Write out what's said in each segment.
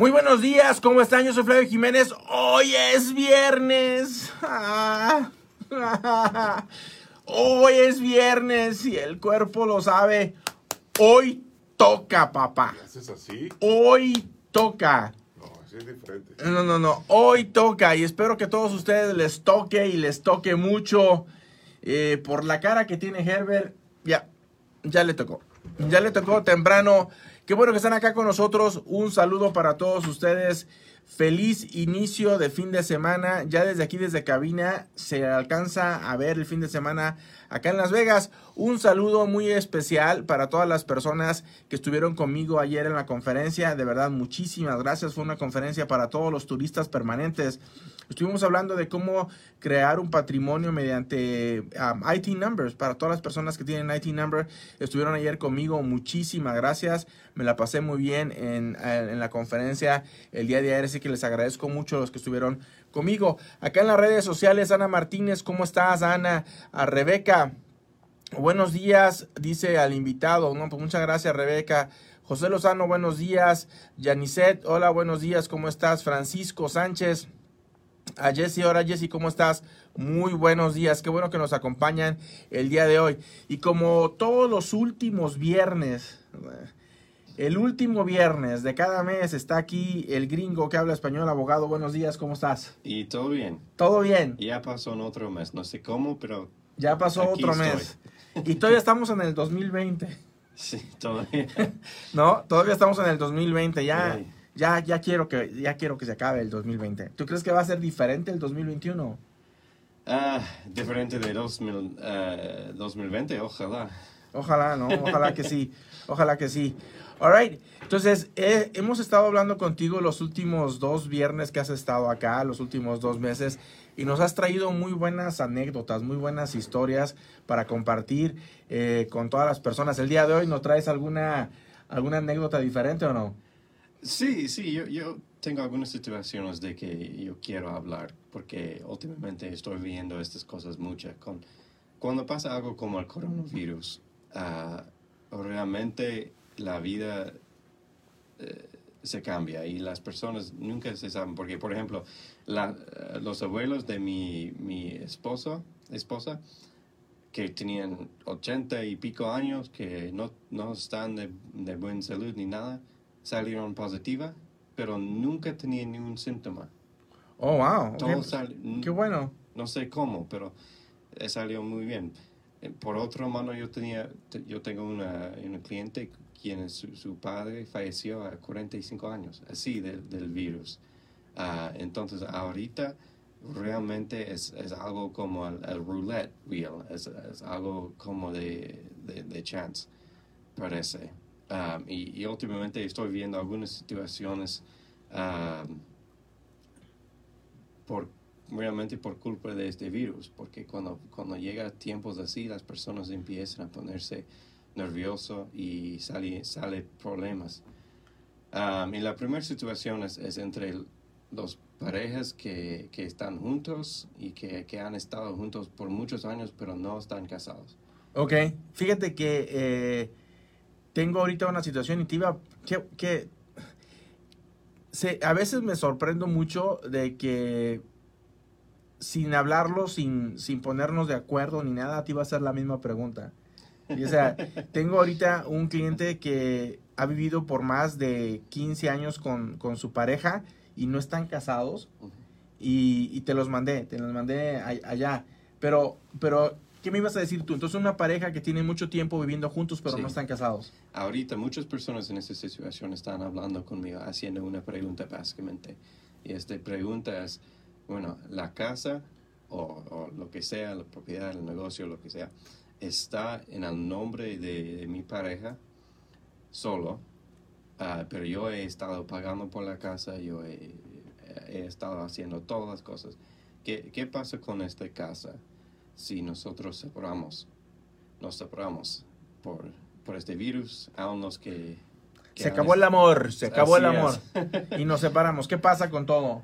Muy buenos días, ¿cómo están? Yo soy Flavio Jiménez. Hoy es viernes. Ah, Hoy es viernes y el cuerpo lo sabe. Hoy toca, papá. ¿Haces así? Hoy toca. No, así es diferente. No, no, no. Hoy toca y espero que a todos ustedes les toque y les toque mucho. Eh, por la cara que tiene Herbert, ya, ya le tocó. Ya le tocó temprano. Qué bueno que están acá con nosotros. Un saludo para todos ustedes. Feliz inicio de fin de semana. Ya desde aquí, desde cabina, se alcanza a ver el fin de semana acá en Las Vegas. Un saludo muy especial para todas las personas que estuvieron conmigo ayer en la conferencia. De verdad, muchísimas gracias. Fue una conferencia para todos los turistas permanentes. Estuvimos hablando de cómo crear un patrimonio mediante um, IT numbers para todas las personas que tienen IT number. Estuvieron ayer conmigo. Muchísimas gracias. Me la pasé muy bien en, en la conferencia el día de ayer. Así que les agradezco mucho a los que estuvieron conmigo. Acá en las redes sociales, Ana Martínez, ¿cómo estás, Ana? A Rebeca. Buenos días, dice al invitado. No, pues muchas gracias, Rebeca. José Lozano, buenos días. Yanicet, hola, buenos días, ¿cómo estás? Francisco Sánchez. A Jesse, hola Jesse, ¿cómo estás? Muy buenos días, qué bueno que nos acompañan el día de hoy. Y como todos los últimos viernes, el último viernes de cada mes está aquí el gringo que habla español, abogado. Buenos días, ¿cómo estás? Y todo bien. Todo bien. Ya pasó en otro mes, no sé cómo, pero... Ya pasó Aquí otro estoy. mes. Y todavía estamos en el 2020. Sí, todavía. ¿No? Todavía estamos en el 2020. Ya, Sí. Ya, ya quiero que, ya quiero que se acabe el 2020. ¿Tú crees que va a ser diferente el 2021? Ah, diferente de 2000, eh, 2020, ojalá. Ojalá, ¿no? Ojalá que sí. Ojalá que sí. All right. Entonces, eh, hemos estado hablando contigo los últimos dos viernes que has estado acá, los últimos dos meses, y nos has traído muy buenas anécdotas, muy buenas historias para compartir eh, con todas las personas. El día de hoy, ¿nos traes alguna, alguna anécdota diferente o no? Sí, sí, yo, yo tengo algunas situaciones de que yo quiero hablar, porque últimamente estoy viendo estas cosas mucho. Con, cuando pasa algo como el coronavirus, ah, realmente la vida eh, se cambia y las personas nunca se saben, porque por ejemplo, los abuelos de mi, mi esposo, esposa, que tenían 80 y pico años, que no, no están de, de buena salud ni nada, salieron positiva, pero nunca tenían ningún síntoma. Oh, wow. Todo Ok. sal- Qué bueno. no sé cómo, pero eh, salió muy bien. Eh, Por otra mano, yo tenía, te- yo tengo una, una cliente quien su, su padre falleció a 45 años, así del, del virus. Ah, entonces, ahorita realmente es, es algo como el, el roulette wheel, es, es algo como de, de, de chance, parece. Ah, y, y últimamente estoy viendo algunas situaciones ah, por realmente por culpa de este virus, porque cuando, cuando llega tiempos así, las personas empiezan a ponerse nerviosos y sale, sale problemas. Um, y la primera situación es, es entre dos parejas que, que están juntos y que, que han estado juntos por muchos años, pero no están casados. Ok. Fíjate que eh, tengo ahorita una situación y te iba. que, que se- a veces me sorprendo mucho de que sin hablarlo, sin, sin ponernos de acuerdo ni nada, te iba a hacer la misma pregunta. Y, o sea, tengo ahorita un cliente que ha vivido por más de 15 años con, con su pareja y no están casados. Y, y te los mandé, te los mandé a- allá. Pero, pero, ¿qué me ibas a decir tú? Entonces, una pareja que tiene mucho tiempo viviendo juntos, pero Sí. no están casados. Ahorita muchas personas en esta situación están hablando conmigo, haciendo una pregunta básicamente. Y esta pregunta es, bueno, la casa o, o lo que sea, la propiedad, el negocio, lo que sea, está en el nombre de, de mi pareja solo, ah, pero yo he estado pagando por la casa, yo he, he estado haciendo todas las cosas. ¿Qué, ¿Qué pasa con esta casa si nosotros separamos? Nos separamos por, por este virus, aún los que... que Se acabó el amor, se acabó el amor. Y nos separamos. ¿Qué pasa con todo?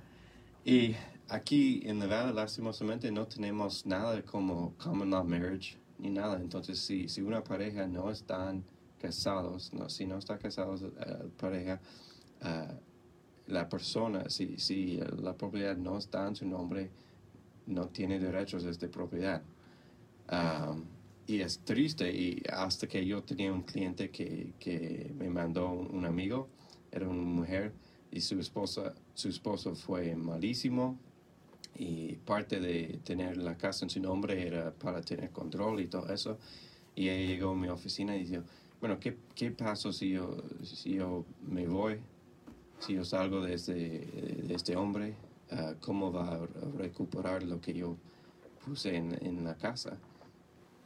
Y aquí en Nevada, lastimosamente, no tenemos nada como common law marriage ni nada. Entonces, si, si una pareja no están casados, no, si no está casados eh, pareja, ah, la persona, si, si la propiedad no está en su nombre, no tiene derechos de propiedad. Y es triste, y hasta que yo tenía un cliente que, que me mandó un, amigo, era una mujer, y su esposa, su esposo fue malísimo, y parte de tener la casa en su nombre era para tener control y todo eso. Y ella llegó a mi oficina y dijo, bueno, ¿qué, qué paso si yo, si yo me voy, si yo salgo de este, de este hombre? Ah, ¿Cómo va a recuperar lo que yo puse en, en la casa?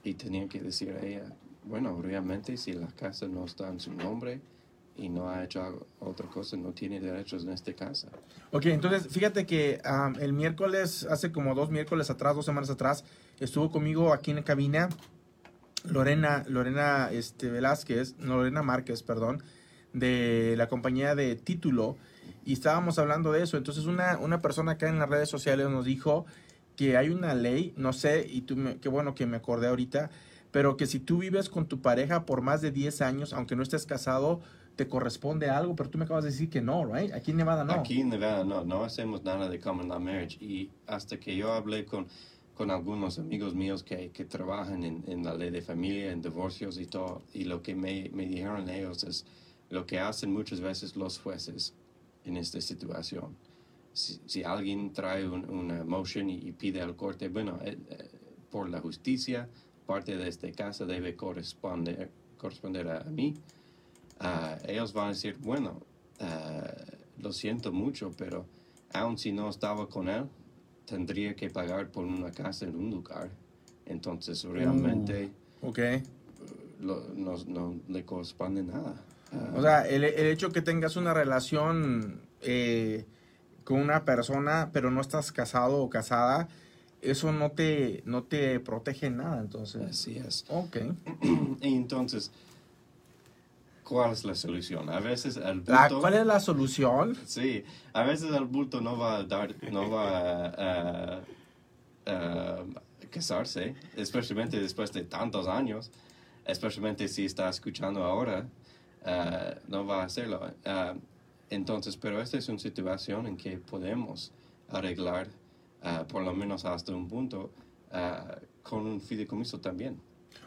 Y tenía que decir a ella, bueno, realmente si la casa no está en su nombre, y no ha hecho otra cosa, no tiene derechos en esta casa. Ok, entonces fíjate que el miércoles, hace como dos miércoles atrás, dos semanas atrás, estuvo conmigo aquí en la cabina Lorena, Lorena este, Velázquez, Lorena Márquez, perdón, de la compañía de Título, y estábamos hablando de eso. Entonces una, una persona acá en las redes sociales nos dijo que hay una ley, no sé, y tú qué bueno que me acordé ahorita, pero que si tú vives con tu pareja por más de 10 años, aunque no estés casado, te corresponde algo, pero tú me acabas de decir que no, right? Aquí en Nevada no. Aquí en Nevada no, no hacemos nada de common law marriage. Y hasta que yo hablé con, con algunos amigos míos que, que trabajan en, en, la ley de familia, en divorcios y todo, y lo que me, me dijeron ellos es lo que hacen muchas veces los jueces en esta situación. Si, si alguien trae una motion y, pide al corte, bueno, eh, eh, por la justicia, parte de este caso debe corresponder, corresponder a mí Ah, ellos van a decir, bueno, ah, lo siento mucho, pero aun si no estaba con él, tendría que pagar por una casa en un lugar. Entonces, realmente uh, okay. no, le corresponde nada. O sea, el, el, hecho que tengas una relación eh, con una persona, pero no estás casado o casada, eso no te, no te protege nada, entonces. Así es. Ok. entonces, ¿Cuál es la solución? A veces el bulto... ¿Cuál es la solución? Sí, a veces el bulto no va a dar, no va a, casarse, especialmente después de tantos años, especialmente si está escuchando ahora, uh, no va a hacerlo. Uh, entonces, pero esta es una situación en que podemos arreglar, uh, por lo menos hasta un punto, con un fideicomiso también.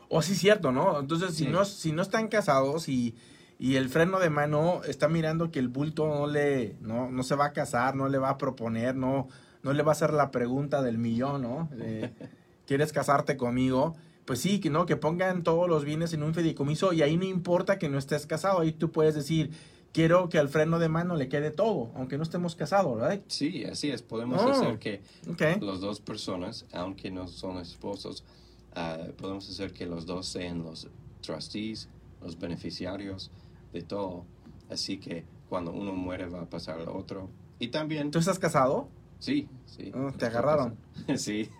O oh, sí, cierto, ¿no? Entonces, si, no, si no están casados y y el freno de mano está mirando que el bulto no le no, no se va a casar, no le va a proponer, no, no le va a hacer la pregunta del millón, ¿no? ¿Quieres casarte conmigo? Pues sí, que no, que pongan todos los bienes en un fideicomiso y ahí no importa que no estés casado, ahí tú puedes decir, quiero que al freno de mano le quede todo, aunque no estemos casados, ¿verdad? Sí, así es, podemos oh, hacer que las dos personas, aunque no son esposos, ah, podemos hacer que los dos sean los trustees, los beneficiarios, de todo. Así que cuando uno muere va a pasar al otro. Y también... ¿Tú estás casado? Sí, sí. Oh, ¿Te agarraron? sí.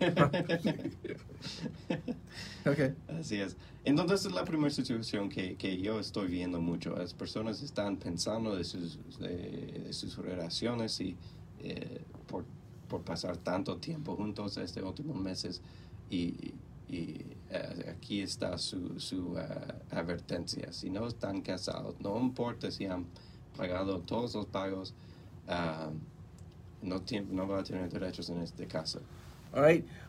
okay. Así es. Entonces es la primera situación que, que, yo estoy viendo mucho. Las personas están pensando de sus, de, sus relaciones y eh, por, por, pasar tanto tiempo juntos estos últimos meses y y eh, aquí está su, su eh, advertencia. Si no están casados, no importa si han pagado todos los pagos, uh, no, no van a tener derechos en este caso.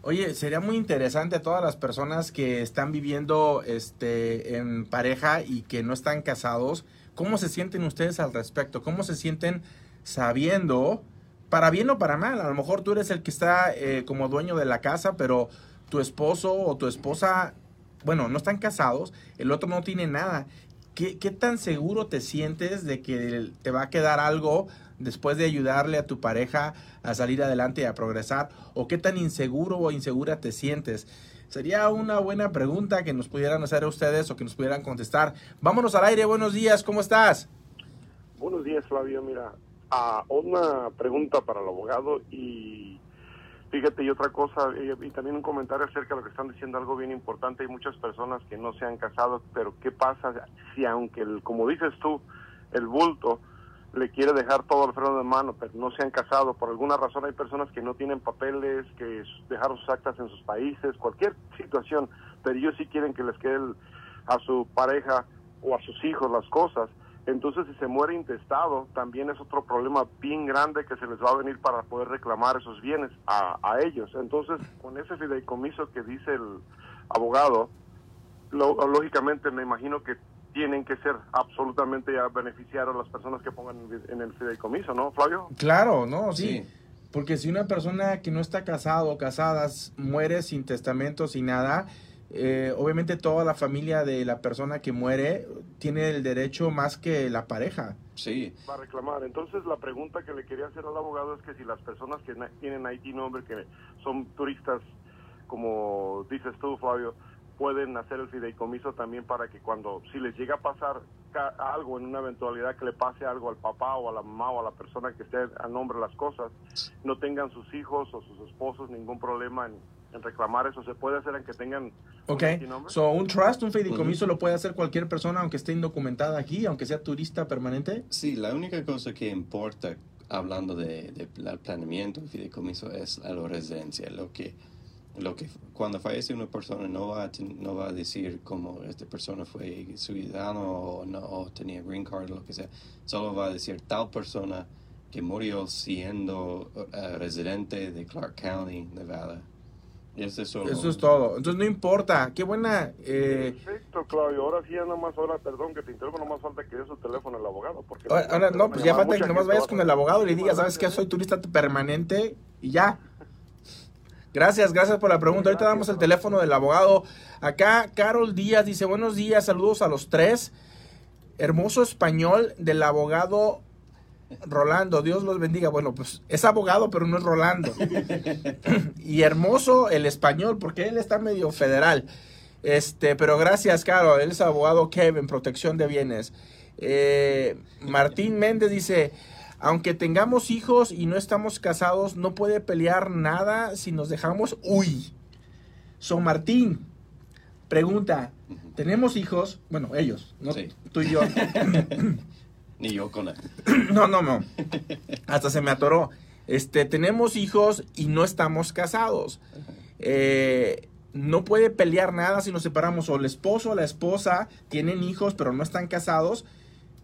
Oye, sería muy interesante a todas las personas que están viviendo este, en pareja y que no están casados, ¿cómo se sienten ustedes al respecto? ¿Cómo se sienten sabiendo, para bien o para mal? A lo mejor tú eres el que está eh, como dueño de la casa, pero tu esposo o tu esposa, bueno, no están casados, el otro no tiene nada. ¿Qué, ¿Qué, tan seguro te sientes de que te va a quedar algo después de ayudarle a tu pareja a salir adelante y a progresar? ¿O qué tan inseguro o insegura te sientes? Sería una buena pregunta que nos pudieran hacer a ustedes o que nos pudieran contestar. Vámonos al aire, buenos días, ¿cómo estás? Buenos días, Flavio. Mira, uh, una pregunta para el abogado y Fíjate, y otra cosa, eh, y también un comentario acerca de lo que están diciendo, algo bien importante, hay muchas personas que no se han casado, pero ¿qué pasa si aunque, el, como dices tú, el bulto le quiere dejar todo el freno de mano, pero no se han casado, por alguna razón hay personas que no tienen papeles, que dejaron sus actas en sus países, cualquier situación, pero ellos sí quieren que les quede a su pareja o a sus hijos las cosas, Entonces, si se muere intestado, también es otro problema bien grande que se les va a venir para poder reclamar esos bienes a, a ellos. Entonces, con ese fideicomiso que dice el abogado, lo- lógicamente me imagino que tienen que ser absolutamente ya beneficiarios las personas que pongan en el fideicomiso, ¿no, Flavio? Claro, ¿no? Sí. Sí. Porque si una persona que no está casado o casada muere sin testamento, sin nada, eh, obviamente toda la familia de la persona que muere tiene el derecho más que la pareja. Sí, Va a reclamar. Entonces, la pregunta que le quería hacer al abogado es que si las personas que tienen ID nombre, que son turistas, como dices tú, Flavio, pueden hacer el fideicomiso también para que cuando, si les llega a pasar ca- algo en una eventualidad que le pase algo al papá o a la mamá o a la persona que esté a nombre de las cosas, no tengan sus hijos o sus esposos ningún problema en, en reclamar eso. ¿Se puede hacer en que tengan ¿Ok? un? So, un trust, un fideicomiso lo puede hacer cualquier persona, aunque esté indocumentada aquí, aunque sea turista permanente. sí, la única cosa que importa hablando de, de pla- planeamiento fideicomiso es a la residencia. Lo que, lo que cuando fallece una persona no va a, ten- no va a decir como esta persona fue ciudadano o, no, o tenía green card o lo que sea. Solo va a decir tal persona que murió siendo eh, residente de Clark County, Nevada. Y eso es solo- Eso es todo. Entonces no importa. Qué buena... eh, Perfecto, Claudio. Ahora sí, ya nomás, ahora, perdón que te interrumpa, nomás falta que dé su teléfono al abogado. Porque Ahora, ahora, no, pues ya falta que nomás vayas con el abogado y le digas, ¿sabes qué? Soy turista permanente y ya. Gracias, gracias por la pregunta. Ahorita damos el teléfono del abogado. Acá, Carol Díaz dice, buenos días, saludos a los tres. Hermoso español del abogado Rolando, Dios los bendiga. Bueno, pues es abogado, pero no es Rolando. y hermoso el español, porque él está medio federal. Este, pero gracias, Carol. Él es abogado Kevin, protección de bienes. Eh, Martín Méndez dice, aunque tengamos hijos y no estamos casados, no puede pelear nada si nos dejamos. Uy. So Martín, pregunta, ¿tenemos hijos? Bueno, ellos, no Sí. tú y yo. Ni yo con él. No, no, no. Hasta se me atoró. Este, tenemos hijos y no estamos casados. Eh, no puede pelear nada si nos separamos. O el esposo o la esposa tienen hijos, pero no están casados.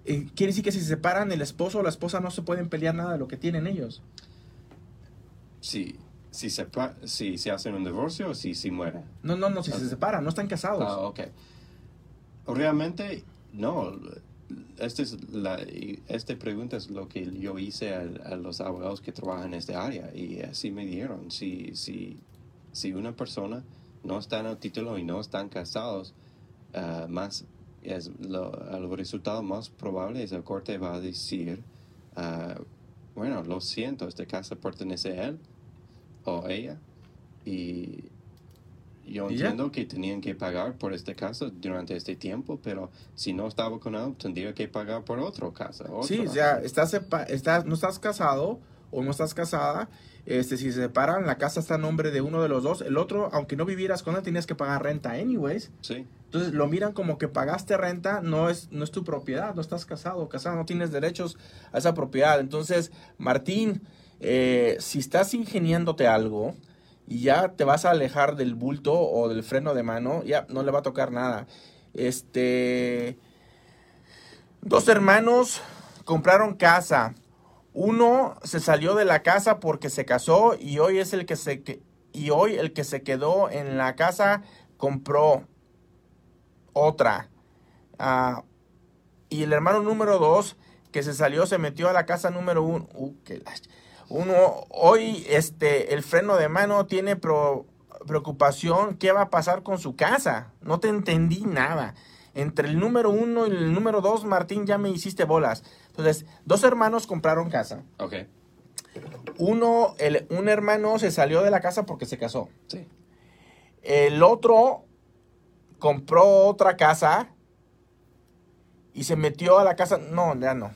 Eh, quiere decir que si se separan, el esposo o la esposa no se pueden pelear nada de lo que tienen ellos. Si, si, se, si se hacen un divorcio o si, si muere. No, no, no, si se separan, no están casados. Ah, ok. Realmente, no. Esta es la, esta pregunta es lo que yo hice a, a los abogados que trabajan en esta área y así me dieron. Si, si, si una persona no está en el título y no están casados, ah, más es lo, el resultado más probable es el corte va a decir, ah, bueno, lo siento, esta casa pertenece a él o ella y yo entiendo que tenían que pagar por esta casa durante este tiempo, pero si no estaba con él, tendría que pagar por otra casa. Sí, o sea, estás, estás, no estás casado o no estás casada. Este, si se separan, la casa está a nombre de uno de los dos. El otro, aunque no vivieras con él, tenías que pagar renta anyways. Sí, Entonces lo miran como que pagaste renta, no es, no es tu propiedad, no estás casado, casada, no tienes derechos a esa propiedad. Entonces, Martín, eh, si estás ingeniándote algo y ya te vas a alejar del bulto o del freno de mano, ya no le va a tocar nada. Este, dos hermanos compraron casa. Uno se salió de la casa porque se casó y hoy es el que se que- y hoy el que se quedó en la casa compró otra. Ah, y el hermano número dos que se salió se metió a la casa número uno. Uh, qué la- uno hoy este el freno de mano tiene pro- preocupación qué va a pasar con su casa. No te entendí nada. Entre el número uno y el número dos, Martín, ya me hiciste bolas. Entonces, dos hermanos compraron casa. ok, Uno, el, un hermano se salió de la casa porque se casó. sí. El otro compró otra casa y se metió a la casa. No, ya no.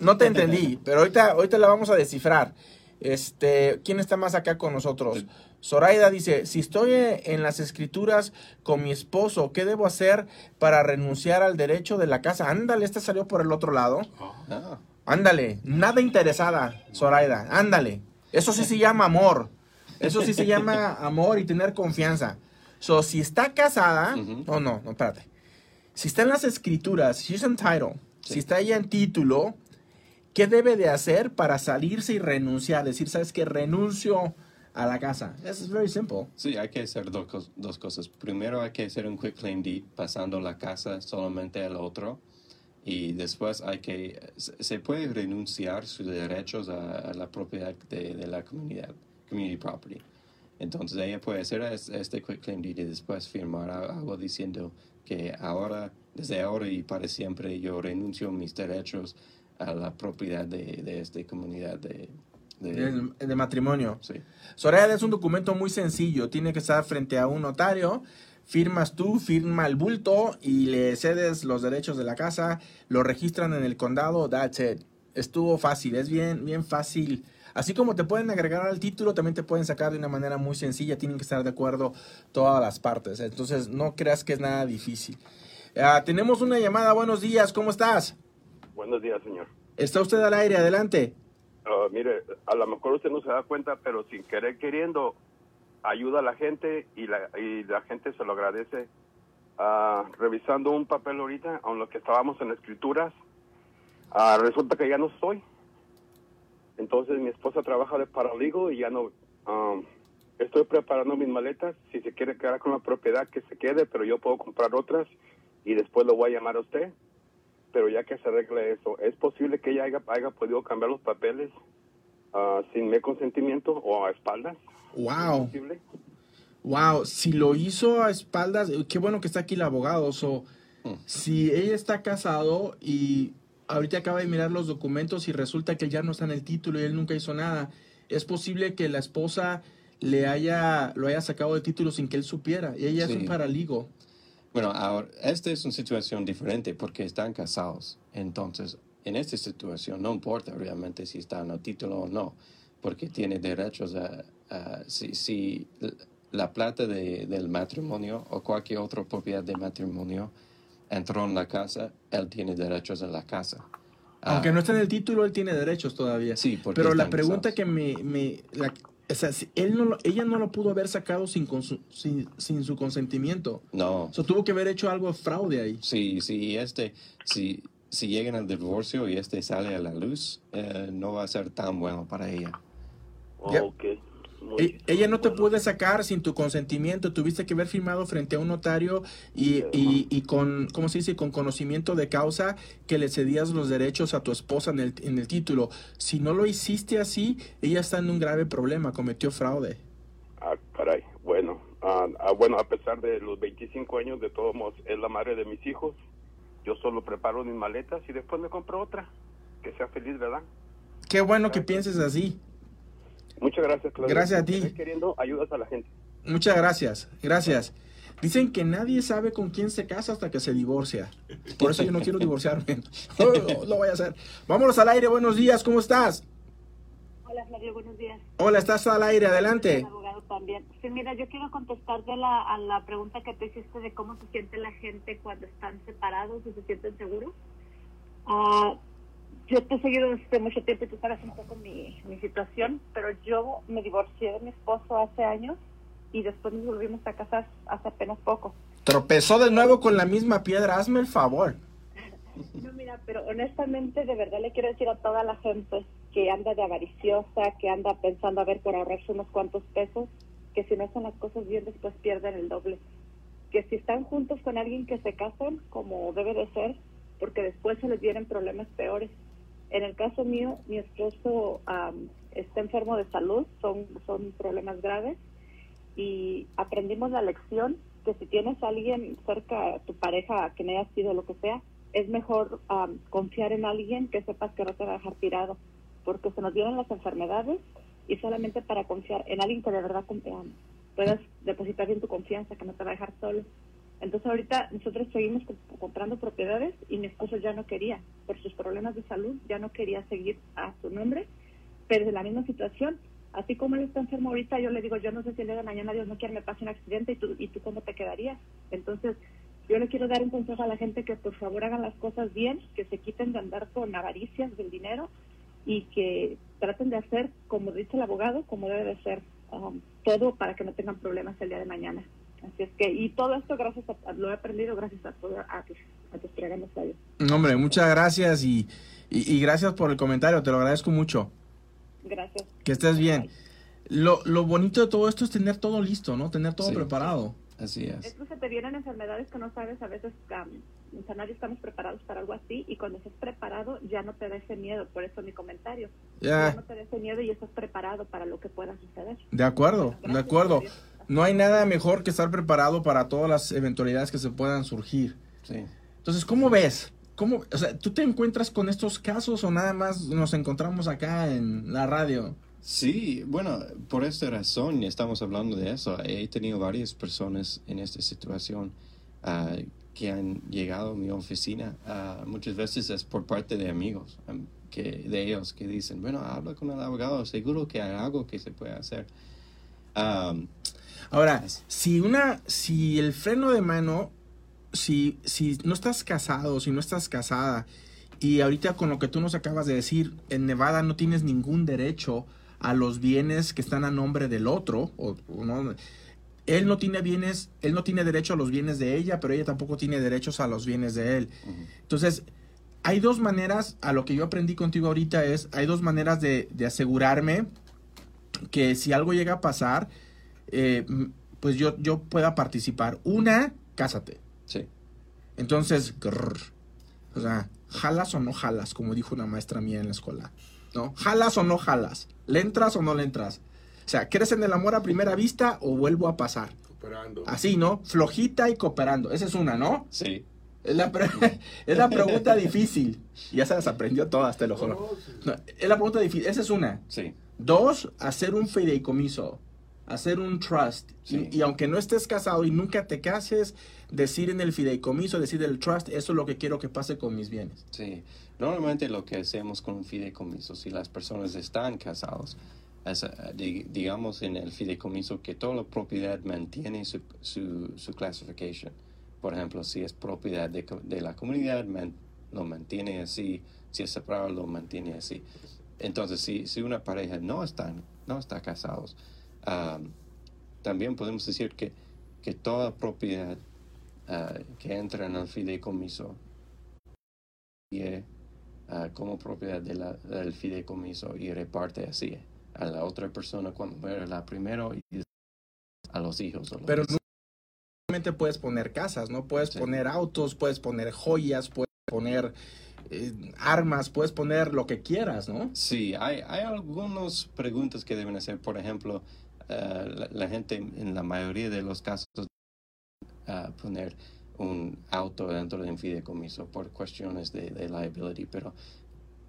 No te entendí, pero ahorita, ahorita la vamos a descifrar. Este, ¿quién está más acá con nosotros? Zoraida dice, si estoy en las escrituras con mi esposo, ¿qué debo hacer para renunciar al derecho de la casa? Ándale, esta salió por el otro lado. Ah, Ándale, nada interesada, Zoraida, ándale. Eso sí se llama amor. Eso sí se llama amor y tener confianza. So, si está casada, Ujú. no, no, no, espérate. Si está en las escrituras, she's entitled. si está ya en título, ¿qué debe de hacer para salirse y renunciar? Decir, ¿sabes qué? Renuncio a la casa. Es very simple. Sí, hay que hacer dos, dos cosas. Primero hay que hacer un quick claim deed pasando la casa solamente al otro. Y después hay que, se puede renunciar sus derechos a, a la propiedad de, de la comunidad, community property. Entonces ella puede hacer es- este quick claim deed y después firmar a- algo diciendo que ahora, desde ahora y para siempre, yo renuncio mis derechos a la propiedad de, de esta comunidad de... de- matrimonio. sí. Soraya es un documento muy sencillo. Tiene que estar frente a un notario. Firmas tú, firma el bulto y le cedes los derechos de la casa. Lo registran en el condado. That's it. Estuvo fácil. Es bien, bien fácil. Así como te pueden agregar al título, también te pueden sacar de una manera muy sencilla. Tienen que estar de acuerdo todas las partes. Entonces, no creas que es nada difícil. Ah, tenemos una llamada. Buenos días. ¿Cómo estás? Buenos días, señor. Está usted al aire. Adelante. Ah, mire, a lo mejor usted no se da cuenta, pero sin querer queriendo, ayuda a la gente y la, y la gente se lo agradece. Ah, revisando un papel ahorita, en lo que estábamos en escrituras, ah, resulta que ya no estoy. Entonces mi esposa trabaja de paraligo y ya no... ah, estoy preparando mis maletas. Si se quiere quedar con la propiedad, que se quede, pero yo puedo comprar otras y después lo voy a llamar a usted. Pero ya que se arregle eso, ¿es posible que ella haya, haya podido cambiar los papeles ah, sin mi consentimiento o a espaldas? Wow. ¿Posible? Wow, si lo hizo a espaldas, eh, qué bueno que está aquí el abogado. So, Mm. si ella está casado y ahorita acaba de mirar los documentos y resulta que él ya no está en el título y él nunca hizo nada, es posible que la esposa le haya lo haya sacado del título sin que él supiera. Y ella es un paraligo. Bueno, ahora, esta es una situación diferente porque están casados. Entonces, en esta situación no importa realmente si están a título o no, porque tiene derechos a, a- si, si la plata de- del matrimonio o cualquier otra propiedad de matrimonio entró en la casa, él tiene derechos en la casa. Ah, Aunque no está en el título, él tiene derechos todavía. Sí, porque Pero la pregunta casados. que me, me la- o sea, si él no lo- ella no lo pudo haber sacado sin, consu- sin, sin su consentimiento. No, O sea, tuvo que haber hecho algo fraude ahí. si, si, este, si, si llegan al divorcio y este sale a la luz, eh, no va a ser tan bueno para ella. Ya. Ok. Muy E- ella no te Bueno. puede sacar sin tu consentimiento. Tuviste que haber firmado frente a un notario y, y, y con, ¿cómo se dice? Con conocimiento de causa que le cedías los derechos a tu esposa en el, en el título. Si no lo hiciste así, ella está en un grave problema, cometió fraude. Ah, caray. Bueno, ah, ah, bueno, a pesar de los 25 años, de todos modos, es la madre de mis hijos. Yo solo preparo mis maletas y después me compro otra. Que sea feliz, ¿verdad? Qué bueno que pienses así. Muchas gracias, Claudia. Gracias a ti. Estoy queriendo ayudas a la gente. Muchas gracias, gracias. Dicen que nadie sabe con quién se casa hasta que se divorcia. Por eso yo no quiero divorciarme. No, no, lo voy a hacer. Vámonos al aire, buenos días, ¿cómo estás? Hola Flavio, buenos días. Hola, estás al aire, adelante. Abogado también. Sí, mira, yo quiero contestar de la, a la pregunta que te hiciste de cómo se siente la gente cuando están separados y se sienten seguros. Ah, yo te he seguido desde mucho tiempo y tú sabes un poco mi, mi situación, pero yo me divorcié de mi esposo hace años y después nos volvimos a casar hace apenas poco. Tropezó de nuevo con la misma piedra, hazme el favor. No, mira, pero honestamente, de verdad le quiero decir a toda la gente que anda de avariciosa, que anda pensando a ver por ahorrarse unos cuantos pesos, que si no hacen las cosas bien, después pierden el doble. Que si están juntos con alguien que se casan, como debe de ser, porque después se les vienen problemas peores. En el caso mío, mi esposo am, está enfermo de salud, son, son problemas graves, y aprendimos la lección que si tienes a alguien cerca, tu pareja, que no haya sido lo que sea, es mejor am, confiar en alguien que sepas que no te va a dejar tirado, porque se nos vienen las enfermedades y solamente para confiar en alguien que de verdad am, puedas depositar bien tu confianza, que no te va a dejar solo. Entonces ahorita nosotros seguimos comp- comprando propiedades y mi esposo ya no quería, por sus problemas de salud, ya no quería seguir a su nombre, pero de la misma situación, así como él está enfermo ahorita, yo le digo, yo no sé si el día de mañana Dios no quiere me pase un accidente y tú, y tú cómo te quedarías. Entonces, yo le quiero dar un consejo a la gente que por favor hagan las cosas bien, que se quiten de andar con avaricias del dinero y que traten de hacer, como dice el abogado, como debe de ser um, todo para que no tengan problemas el día de mañana. Así es que, y todo esto gracias a, lo he aprendido gracias a, a, a tus programas. Hombre, muchas gracias y, y, y gracias por el comentario, te lo agradezco mucho. Gracias. Que estés bien. Lo, lo bonito de todo esto es tener todo listo, ¿no? Tener todo Sí. preparado. Así es. Es que se te vienen enfermedades que no sabes, a veces um, o sea, nadie estamos preparados para algo así y cuando estás preparado ya no te da ese miedo, por eso mi comentario. Ya Ya, no te da ese miedo y estás preparado para lo que pueda suceder. de acuerdo, de Gracias, acuerdo. No hay nada mejor que estar preparado para todas las eventualidades que se puedan surgir. Sí. Entonces, ¿cómo ves? ¿Cómo, o sea, ¿tú te encuentras con estos casos o nada más nos encontramos acá en la radio? Sí, bueno, por esta razón estamos hablando de eso. He tenido varias personas en esta situación ah, que han llegado a mi oficina. Ah, muchas veces es por parte de amigos am, que, de ellos que dicen, bueno, habla con el abogado, seguro que hay algo que se puede hacer. Am, Ahora, si una, si el freno de mano, si, si no estás casado, si no estás casada, y ahorita con lo que tú nos acabas de decir, en Nevada no tienes ningún derecho a los bienes que están a nombre del otro, o, o no, él no tiene bienes, él no tiene derecho a los bienes de ella, pero ella tampoco tiene derechos a los bienes de él. Entonces, hay dos maneras, a lo que yo aprendí contigo ahorita es, hay dos maneras de, de asegurarme que si algo llega a pasar, eh, pues yo, yo pueda participar. Una, cásate. Sí, Entonces, grrr. o sea, jalas o no jalas, como dijo una maestra mía en la escuela. ¿No? Jalas o no jalas. ¿Le entras o no le entras? O sea, ¿crees en el amor a primera vista o vuelvo a pasar? Cooperando. Así, ¿no? Flojita y cooperando. Esa es una, ¿no? sí, Es la, pre- es la pregunta difícil. Ya se las aprendió todas, te lo juro. No, es la pregunta difícil. Esa es una. sí, Dos, hacer un fideicomiso. Hacer un trust. Sí. Y, y aunque no estés casado y nunca te cases, decir en el fideicomiso, decir el trust, eso es lo que quiero que pase con mis bienes. sí. Normalmente lo que hacemos con un fideicomiso, si las personas están casados, es, eh, di- digamos en el fideicomiso que toda la propiedad mantiene su, su, su classification. Por ejemplo, si es propiedad de, de la comunidad, man- lo mantiene así. Si es separado, lo mantiene así. Entonces, si, si una pareja no está, no está casados, um, también podemos decir que, que toda propiedad ah, que entra en el fideicomiso y ah, como propiedad de la- del fideicomiso y reparte así a la otra persona cuando muere la primero y a los hijos. o Pero puedes poner casas, ¿no? Puedes Sí. poner autos, puedes poner joyas, puedes poner eh, armas, puedes poner lo que quieras, ¿no? Sí, hay, hay algunas preguntas que deben hacer. Por ejemplo, la, la gente en la mayoría de los casos ah, poner un auto dentro de un fideicomiso por cuestiones de, liability, pero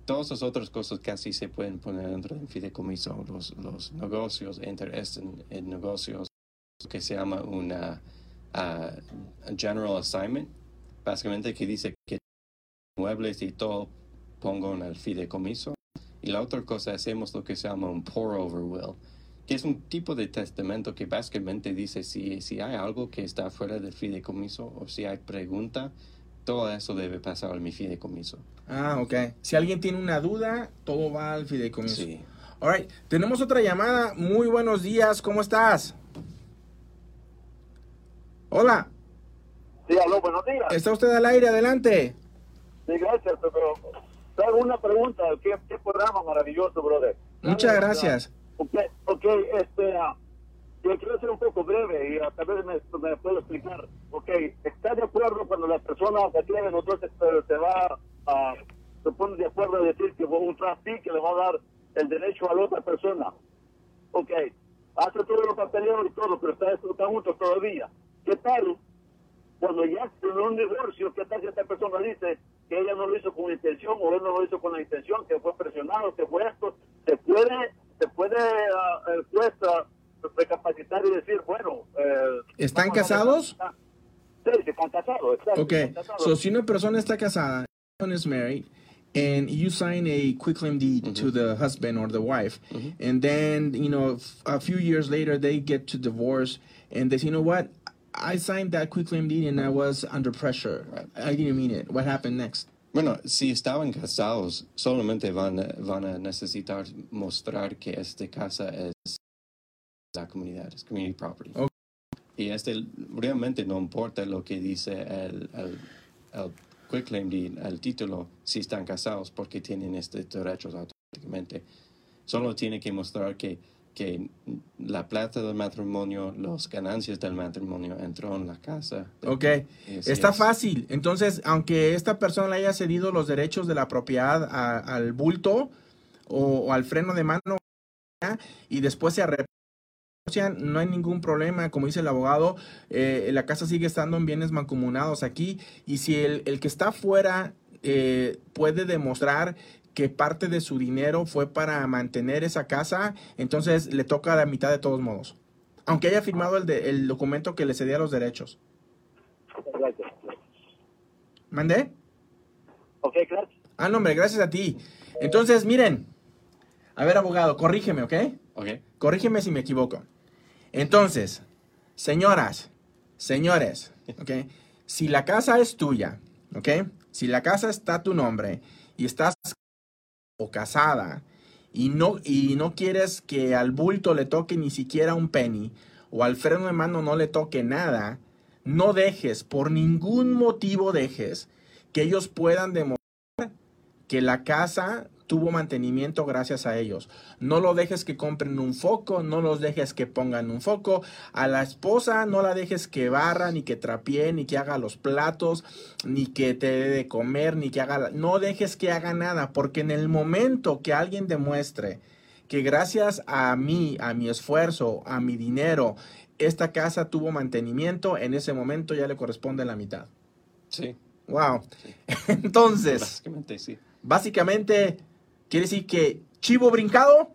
todas las otras cosas casi se pueden poner dentro de un fideicomiso. Los, los negocios, interés en, en negocios, que se llama una ah, general assignment, básicamente que dice que muebles y todo pongo en el fideicomiso. Y la otra cosa, hacemos lo que se llama un pour-over will, que es un tipo de testamento que básicamente dice si, si hay algo que está fuera del fideicomiso o si hay pregunta, todo eso debe pasar a mi fideicomiso. Ah, ok. Si alguien tiene una duda, todo va al fideicomiso. Sí. All right. Tenemos otra llamada. Muy buenos días. ¿Cómo estás? Hola. Sí, aló, buenos días. ¿Está usted al aire? Adelante. Sí, gracias, pero te hago una pregunta. ¿Qué, qué programa maravilloso, brother? Muchas gracias. Ok, ok, este, ah, yo quiero ser un poco breve y a tal vez me, me puedo explicar. Ok, ¿está de acuerdo cuando la persona se quiere entonces pero se va a, se pone de acuerdo a decir que fue un trustee que le va a dar el derecho a la otra persona? Ok, hace todo los papeleos y todo, pero está, está juntos todavía. ¿Qué tal cuando ya en un divorcio, ¿qué tal si esta persona dice que ella no lo hizo con intención o él no lo hizo con la intención, que fue presionado, que fue esto? Se puede, se puede ah, el juez ah, recapacitar y decir, bueno... eh, ¿Están vamos a casados? recapacitar. Sí, están casados, exacto. Ok. están casados. So, si una persona está casada, one is married, and you sign a quitclaim deed to the husband or the wife, and then, you know, f- a few years later, they get to divorce, and they say, you know what? I signed that quitclaim deed and I was under pressure. Right. I didn't mean it. What happened next? Bueno, si estaban casados, solamente van a, van a necesitar mostrar que esta casa es la comunidad, es community property. Ok. Y este realmente no importa lo que dice el, el, el quitclaim deed al título si están casados porque tienen estos derechos automáticamente. Solo tiene que mostrar que, que la plata del matrimonio, las ganancias del matrimonio entró en la casa. Ok, está es. fácil. Entonces, aunque esta persona le haya cedido los derechos de la propiedad a- al bulto o, o al freno de mano y después se arrepienten, no hay ningún problema. Como dice el abogado, eh, la casa sigue estando en bienes mancomunados aquí. Y si el, el que está afuera eh, puede demostrar que parte de su dinero fue para mantener esa casa, entonces le toca la mitad de todos modos. Aunque haya firmado el, de- el documento que le cedía los derechos. Gracias. ¿Mandé? Ok, gracias. Ah, no, hombre, gracias a ti. Entonces, miren. A ver, abogado, corrígeme, ¿ok? Ok. Corrígeme si me equivoco. Entonces, señoras, señores, ¿ok? Si la casa es tuya, ¿ok? Si la casa está a tu nombre y estás o casada y no, y no quieres que al bulto le toque ni siquiera un penny o al freno de mano no le toque nada, no dejes, por ningún motivo dejes que ellos puedan demostrar que la casa tuvo mantenimiento gracias a ellos. No lo dejes que compren un foco, no los dejes que pongan un foco. A la esposa no la dejes que barra, ni que trapee, ni que haga los platos, ni que te dé de comer, ni que haga... la- No dejes que haga nada, porque en el momento que alguien demuestre que gracias a mí, a mi esfuerzo, a mi dinero, esta casa tuvo mantenimiento, en ese momento ya le corresponde la mitad. Sí. Wow. Entonces, Básicamente sí. básicamente quiere decir que chivo brincado,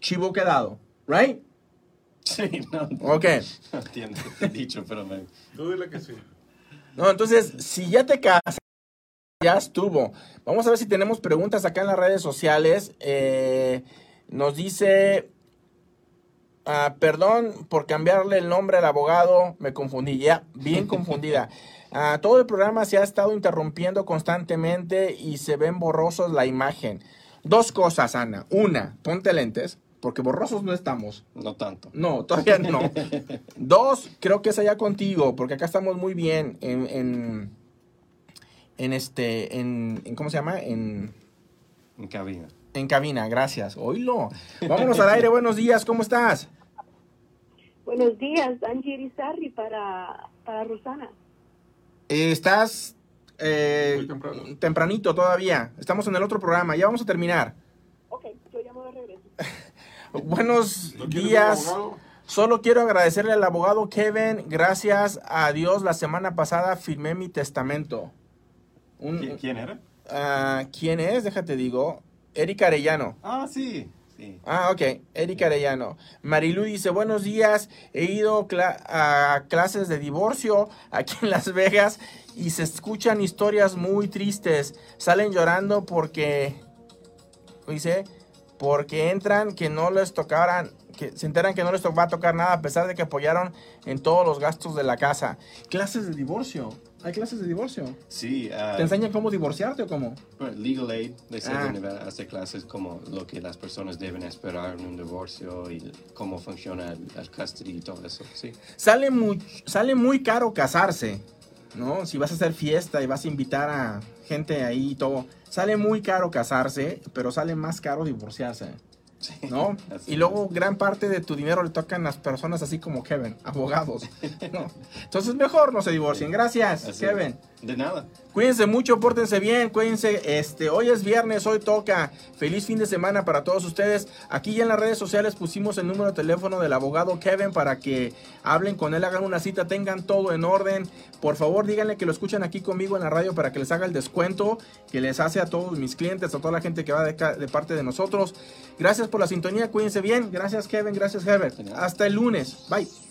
chivo quedado, right? Sí, no, Ok. no entiendo el dicho, pero me... Tú dile que sí. No, entonces, si ya te casas, ya estuvo. Vamos a ver si tenemos preguntas acá en las redes sociales. Eh, nos dice, ah, perdón por cambiarle el nombre al abogado, me confundí, ya, bien confundida. Ah, todo el programa se ha estado interrumpiendo constantemente y se ven borrosos la imagen. Dos cosas, Ana. Una, ponte lentes, porque borrosos no estamos. No tanto. No, todavía no. Dos, creo que es allá contigo, porque acá estamos muy bien en, en, en este, en, en- ¿cómo se llama? En, En cabina. en cabina, gracias. Oílo. Vámonos al aire, buenos días, ¿cómo estás? Buenos días, Angie Irizarry para, para Rosana. Estás eh, Muy temprano. tempranito todavía. Estamos en el otro programa, ya vamos a terminar. Ok, yo llamo de regreso. Buenos ¿No quieres días. Solo quiero agradecerle al abogado Kevin. Gracias a Dios, la semana pasada firmé mi testamento. Un- ¿Qui- ¿Quién era? Ah, ¿Quién es? Déjate digo. Erika Arellano. Ah, sí. Sí. Ah, ok. Erika Arellano. Marilu dice, buenos días. He ido cla- a clases de divorcio aquí en Las Vegas y se escuchan historias muy tristes. Salen llorando porque, dice, porque entran que no les tocaran, que se enteran que no les va a tocar nada a pesar de que apoyaron en todos los gastos de la casa. Clases de divorcio. Hay clases de divorcio. Sí. ah, ¿Te enseñan cómo divorciarte o cómo? Legal Aid de Ah. Southern Nevada hace clases como lo que las personas deben esperar en un divorcio y cómo funciona el, el custody y todo eso. Sí. Sale muy, sale muy caro casarse, ¿no? Si vas a hacer fiesta y vas a invitar a gente ahí y todo, sale muy caro casarse, pero sale más caro divorciarse, sí. ¿no? Y luego gran parte de tu dinero le tocan las personas así como Kevin, abogados, ¿no? Entonces mejor no se divorcien. Gracias, Así Kevin. es. De nada. Cuídense mucho, pórtense bien, cuídense. Este, hoy es viernes, hoy toca. Feliz fin de semana para todos ustedes. Aquí ya en las redes sociales pusimos el número de teléfono del abogado Kevin para que hablen con él, hagan una cita, tengan todo en orden. Por favor, díganle que lo escuchan aquí conmigo en la radio para que les haga el descuento que les hace a todos mis clientes, a toda la gente que va de, de parte de nosotros. Gracias por la sintonía, cuídense bien. Gracias Kevin, gracias nada. Hasta el lunes. Bye.